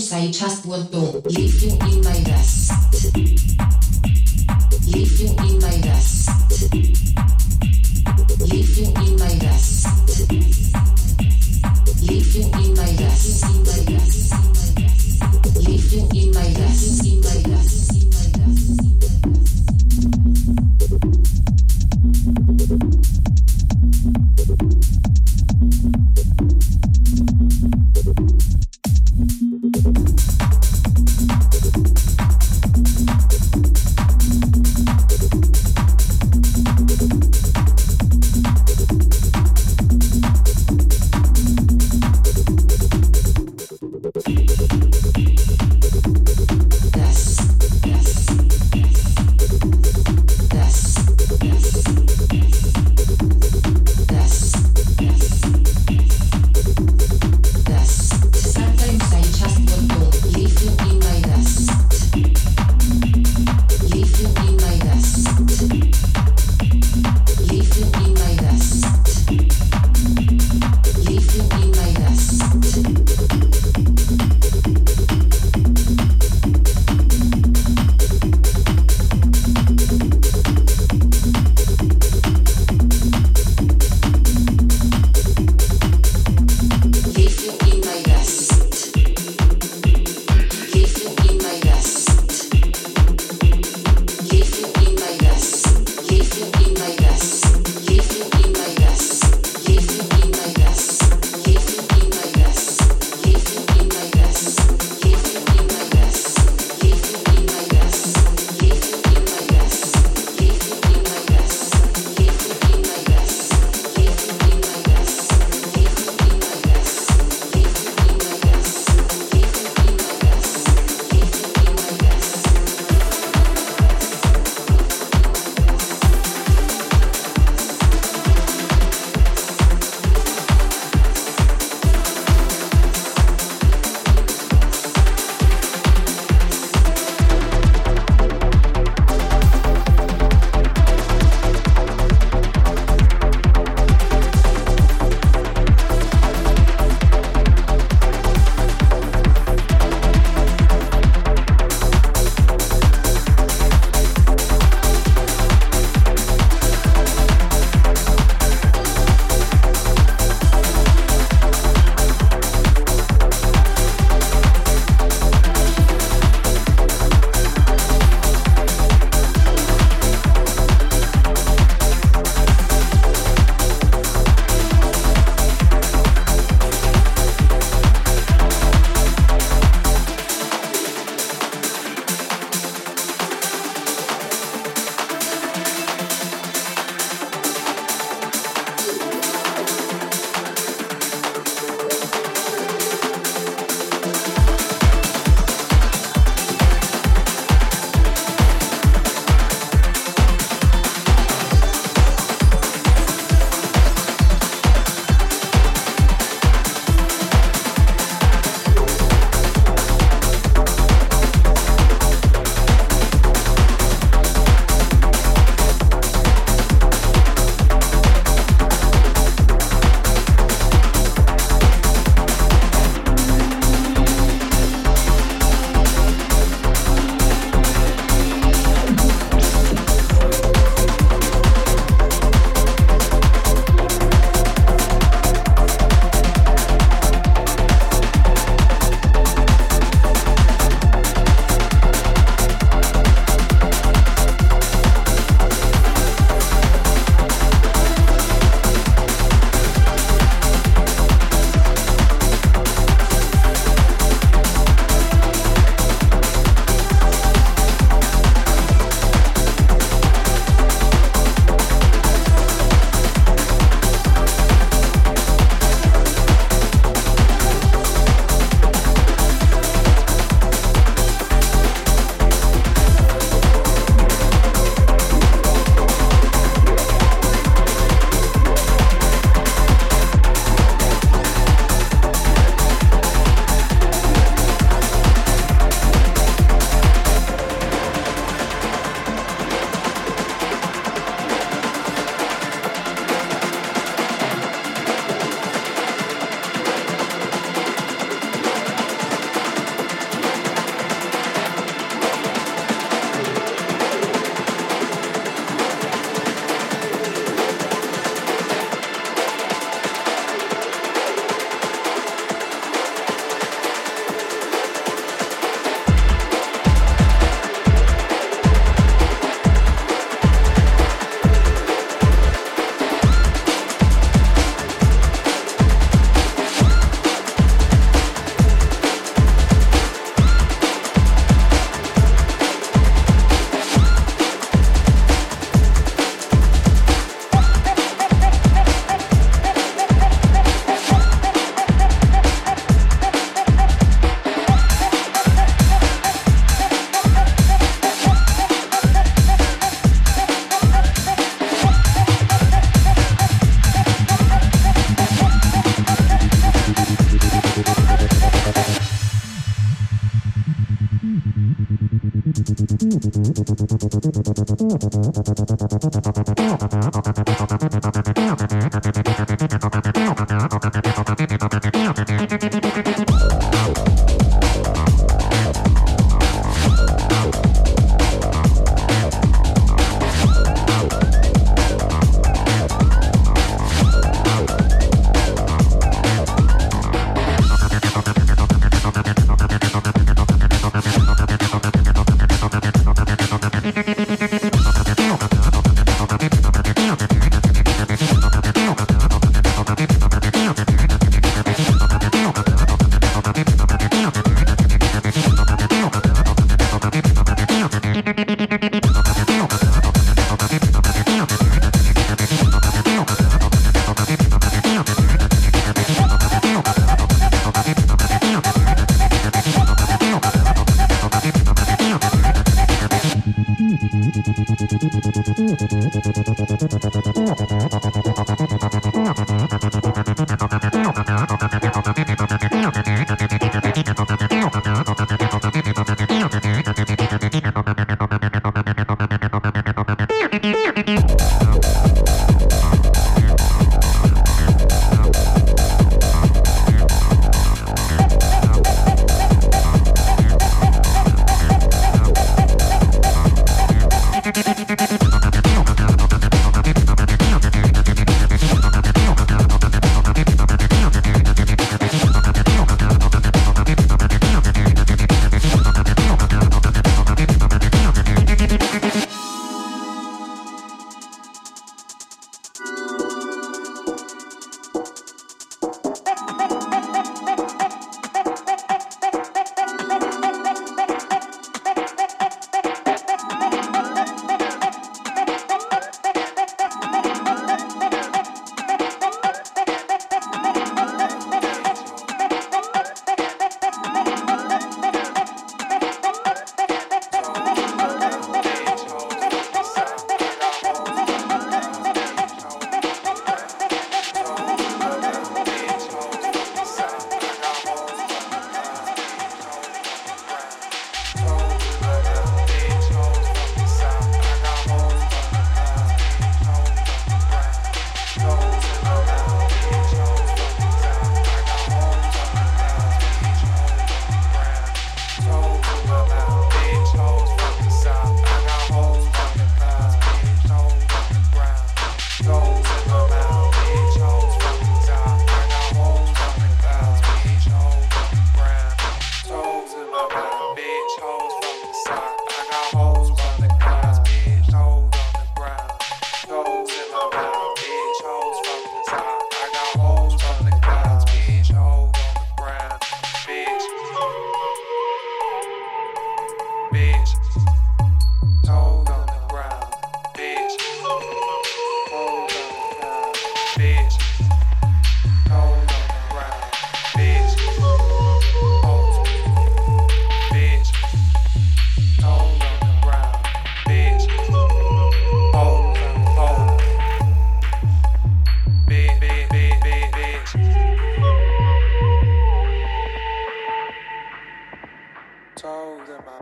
sometimes I just want to leave you in my rest. Leave you in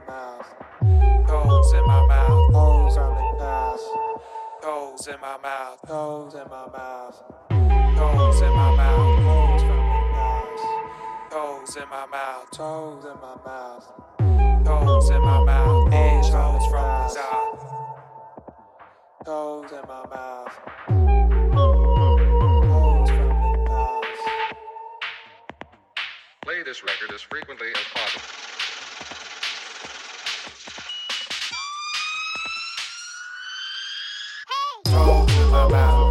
mouth, holes in my mouth, holes on the glass, holes in my mouth, holes in my mouth, holes in my mouth, holes from the glass, holes in my mouth, holes in my mouth, holes in my mouth, edge holes from the side, holes in my mouth. Play this record as frequently as possible. around.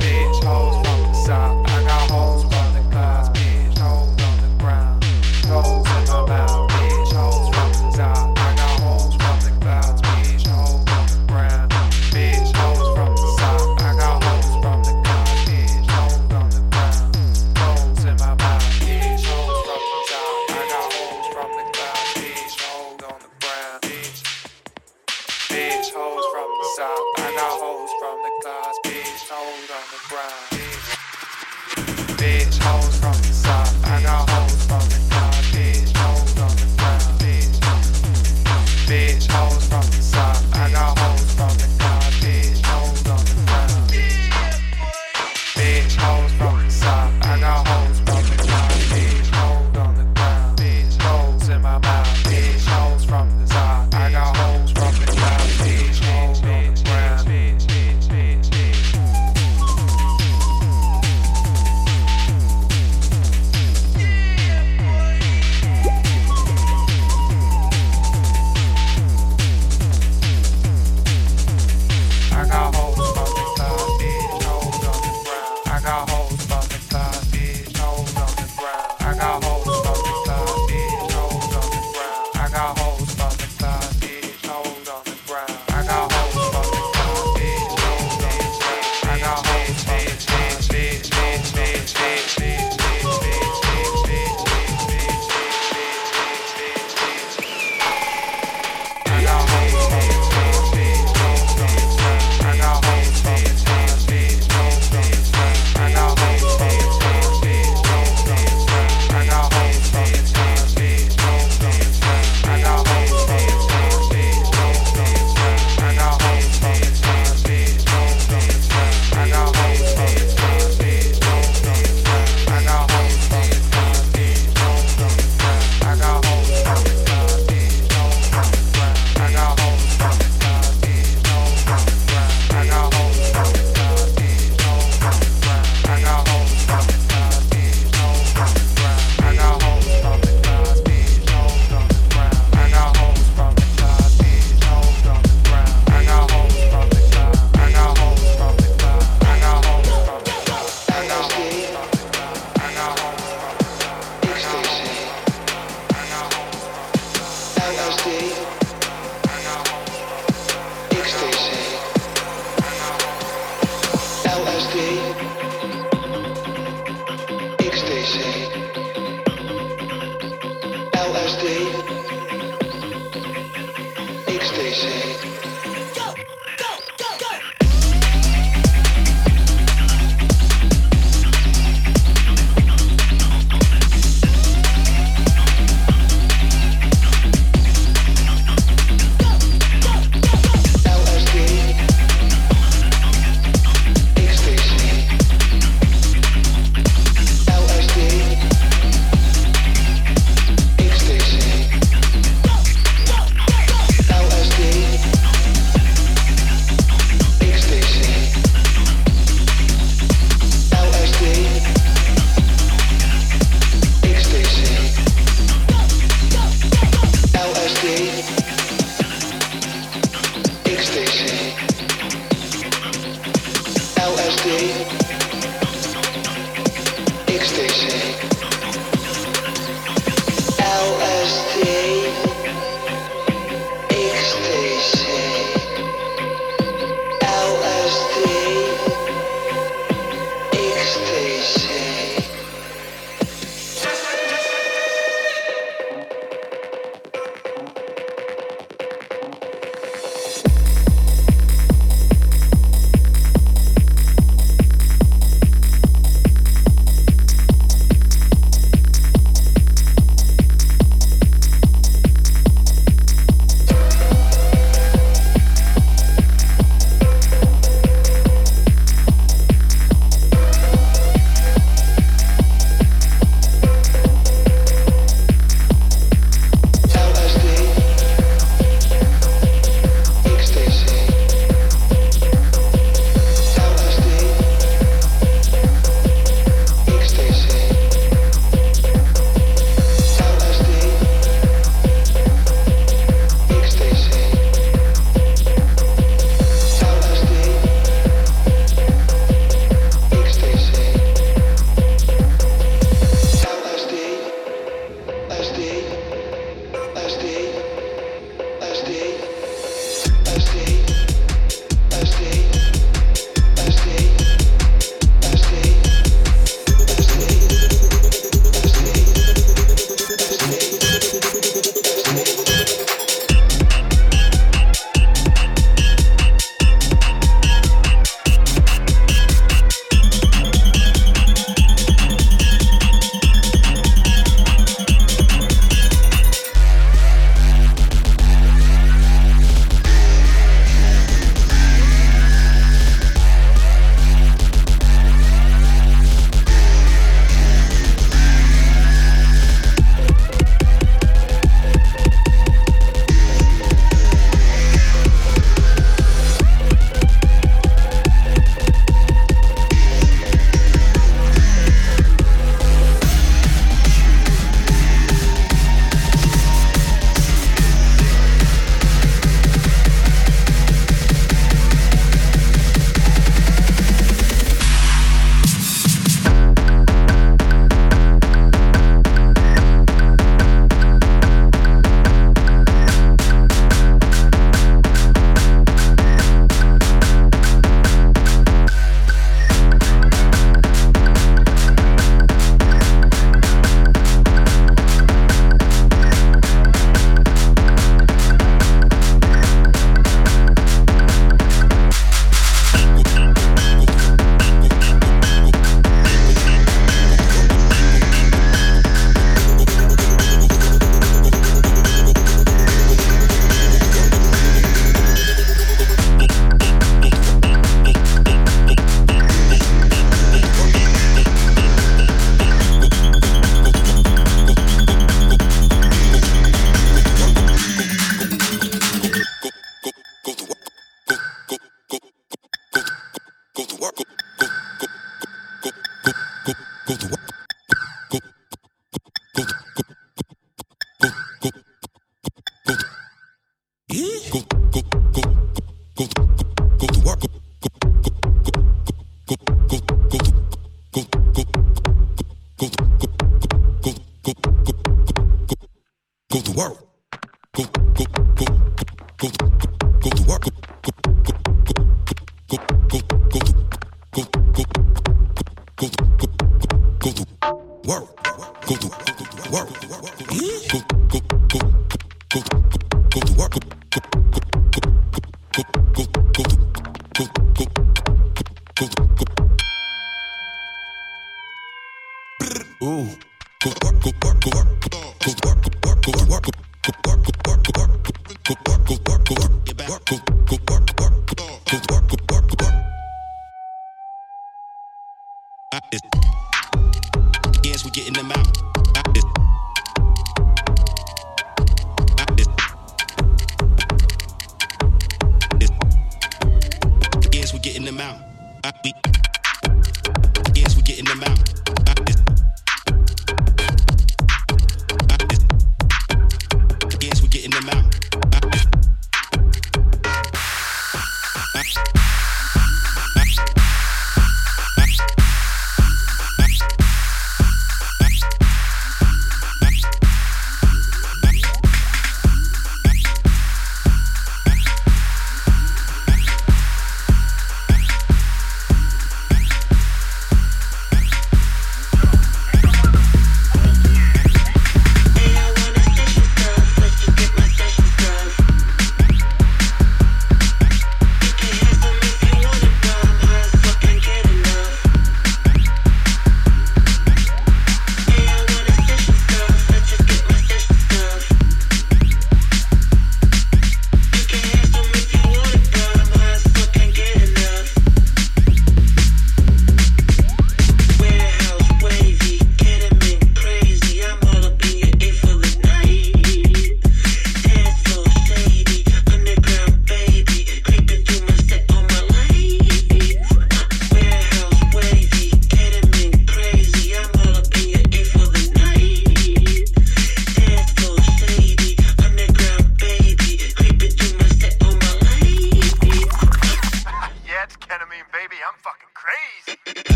Father.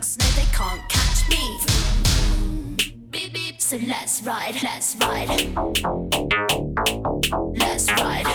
Sharks they can't catch me. Beep, beep. So let's ride, let's ride. Let's ride.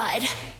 outside.